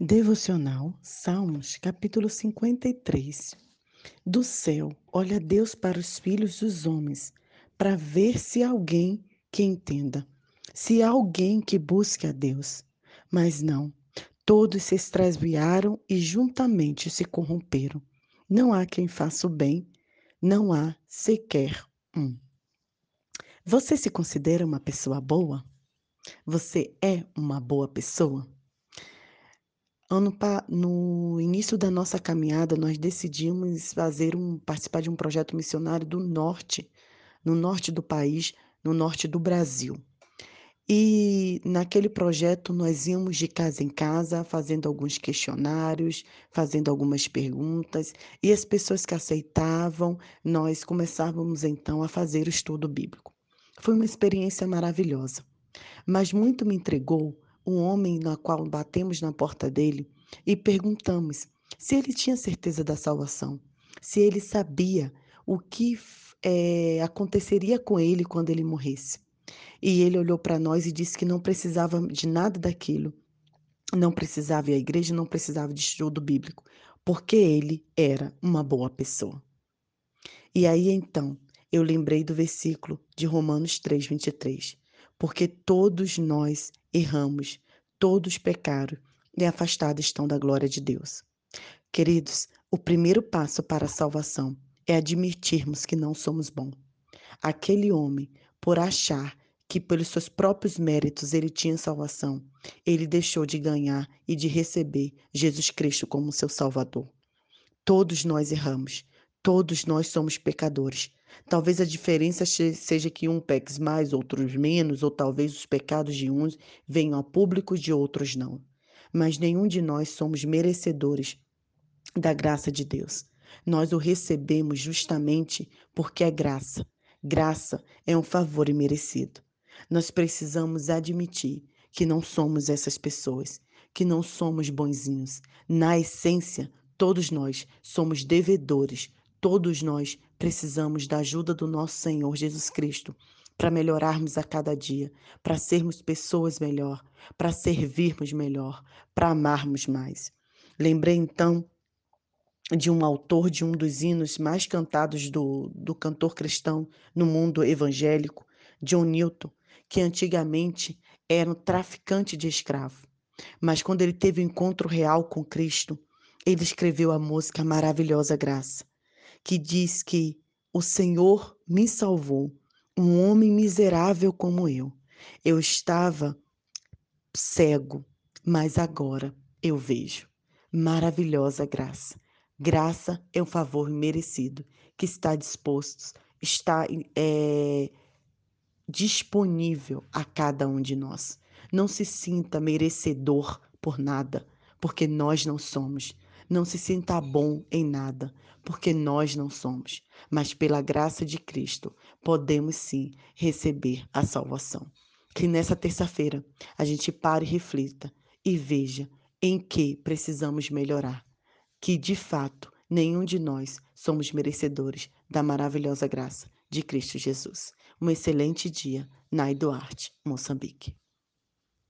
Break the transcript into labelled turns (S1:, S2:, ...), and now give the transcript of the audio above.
S1: Devocional, Salmos, capítulo 53. Do céu, olha Deus para os filhos dos homens, para ver se há alguém que entenda, se há alguém que busque a Deus. Mas não, todos se extraviaram e juntamente se corromperam. Não há quem faça o bem, não há sequer um. Você se considera uma pessoa boa? Você é uma boa pessoa? Ano no início da nossa caminhada, nós decidimos fazer um participar de um projeto missionário do norte, no norte do país, no norte do Brasil. E naquele projeto nós íamos de casa em casa, fazendo alguns questionários, fazendo algumas perguntas, e as pessoas que aceitavam, nós começávamos então a fazer o estudo bíblico. Foi uma experiência maravilhosa, mas muito me entregou um homem na qual batemos na porta dele e perguntamos se ele tinha certeza da salvação, se ele sabia o que é, aconteceria com ele quando ele morresse. E ele olhou para nós e disse que não precisava de nada daquilo. Não precisava ir à igreja, não precisava de estudo bíblico, porque ele era uma boa pessoa. E aí então, eu lembrei do versículo de Romanos 3, 23 porque todos nós erramos, todos pecaram e afastados estão da glória de Deus. Queridos, o primeiro passo para a salvação é admitirmos que não somos bons. Aquele homem, por achar que pelos seus próprios méritos ele tinha salvação, ele deixou de ganhar e de receber Jesus Cristo como seu Salvador. Todos nós erramos, todos nós somos pecadores, Talvez a diferença seja que um peque mais, outros menos, ou talvez os pecados de uns venham a público de outros não. Mas nenhum de nós somos merecedores da graça de Deus. Nós o recebemos justamente porque é graça. Graça é um favor imerecido. Nós precisamos admitir que não somos essas pessoas, que não somos bonzinhos. Na essência, todos nós somos devedores Todos nós precisamos da ajuda do nosso Senhor Jesus Cristo para melhorarmos a cada dia, para sermos pessoas melhor, para servirmos melhor, para amarmos mais. Lembrei então de um autor de um dos hinos mais cantados do, do cantor cristão no mundo evangélico, John Newton, que antigamente era um traficante de escravo. Mas quando ele teve o um encontro real com Cristo, ele escreveu a música Maravilhosa Graça que diz que o Senhor me salvou, um homem miserável como eu. Eu estava cego, mas agora eu vejo. Maravilhosa graça. Graça é um favor merecido que está disposto, está é, disponível a cada um de nós. Não se sinta merecedor por nada, porque nós não somos. Não se sinta bom em nada, porque nós não somos, mas pela graça de Cristo podemos sim receber a salvação. Que nessa terça-feira a gente pare e reflita e veja em que precisamos melhorar. Que de fato nenhum de nós somos merecedores da maravilhosa graça de Cristo Jesus. Um excelente dia, Nai Duarte, Moçambique.